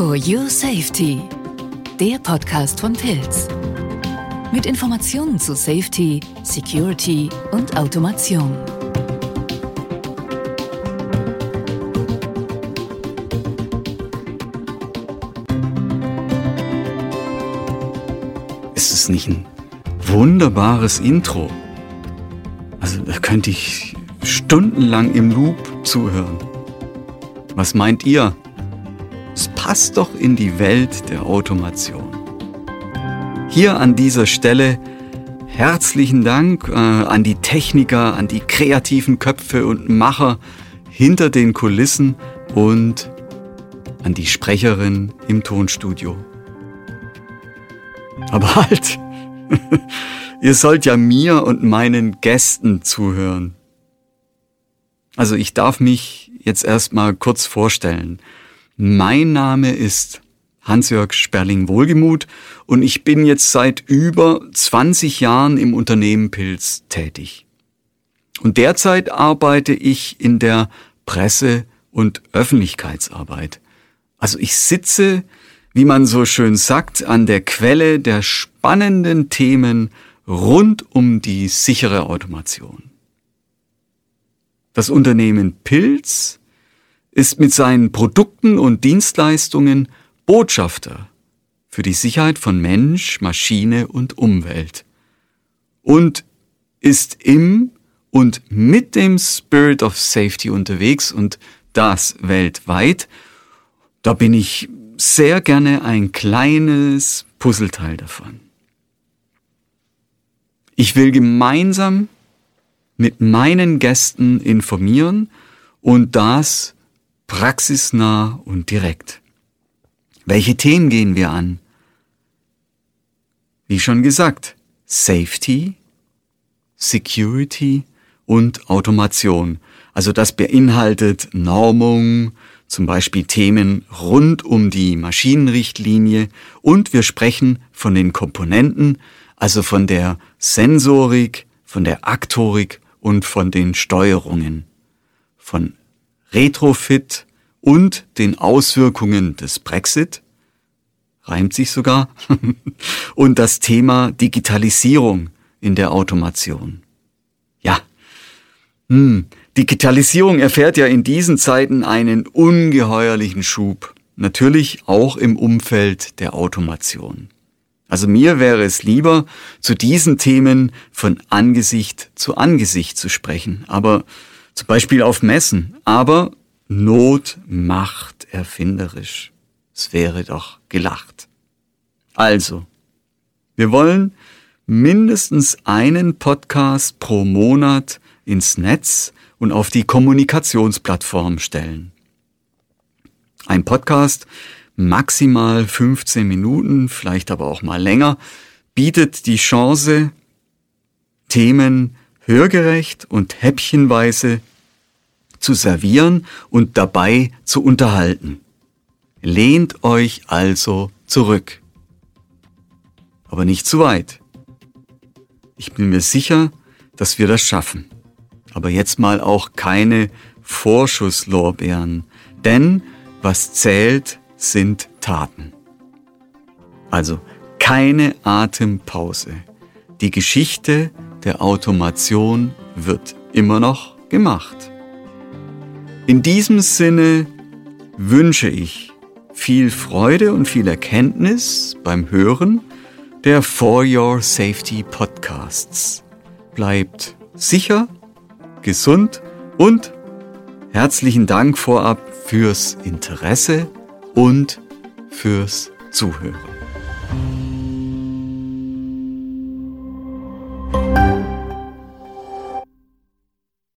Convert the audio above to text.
For Your Safety, der Podcast von Pilz. Mit Informationen zu Safety, Security und Automation. Ist es nicht ein wunderbares Intro? Also da könnte ich stundenlang im Loop zuhören. Was meint ihr? Es passt doch in die Welt der Automation. Hier an dieser Stelle herzlichen Dank äh, an die Techniker, an die kreativen Köpfe und Macher hinter den Kulissen und an die Sprecherin im Tonstudio. Aber halt, ihr sollt ja mir und meinen Gästen zuhören. Also ich darf mich jetzt erstmal kurz vorstellen. Mein Name ist Hans-Jörg Sperling-Wohlgemuth und ich bin jetzt seit über 20 Jahren im Unternehmen Pilz tätig. Und derzeit arbeite ich in der Presse- und Öffentlichkeitsarbeit. Also ich sitze, wie man so schön sagt, an der Quelle der spannenden Themen rund um die sichere Automation. Das Unternehmen Pilz ist mit seinen Produkten und Dienstleistungen Botschafter für die Sicherheit von Mensch, Maschine und Umwelt und ist im und mit dem Spirit of Safety unterwegs und das weltweit. Da bin ich sehr gerne ein kleines Puzzleteil davon. Ich will gemeinsam mit meinen Gästen informieren und das praxisnah und direkt. Welche Themen gehen wir an? Wie schon gesagt, Safety, Security und Automation. Also das beinhaltet Normung, zum Beispiel Themen rund um die Maschinenrichtlinie und wir sprechen von den Komponenten, also von der Sensorik, von der Aktorik und von den Steuerungen, von Retrofit und den Auswirkungen des Brexit, reimt sich sogar, und das Thema Digitalisierung in der Automation. Ja, hm, Digitalisierung erfährt ja in diesen Zeiten einen ungeheuerlichen Schub, natürlich auch im Umfeld der Automation. Also mir wäre es lieber, zu diesen Themen von Angesicht zu Angesicht zu sprechen, aber zum Beispiel auf Messen. Aber Not macht erfinderisch. Es wäre doch gelacht. Also, wir wollen mindestens einen Podcast pro Monat ins Netz und auf die Kommunikationsplattform stellen. Ein Podcast, maximal 15 Minuten, vielleicht aber auch mal länger, bietet die Chance, Themen hörgerecht und häppchenweise zu servieren und dabei zu unterhalten. Lehnt euch also zurück. Aber nicht zu weit. Ich bin mir sicher, dass wir das schaffen. Aber jetzt mal auch keine Vorschusslorbeeren, denn was zählt, sind Taten. Also keine Atempause. Die Geschichte der Automation wird immer noch gemacht. In diesem Sinne wünsche ich viel Freude und viel Erkenntnis beim Hören der For Your Safety Podcasts. Bleibt sicher, gesund und herzlichen Dank vorab fürs Interesse und fürs Zuhören.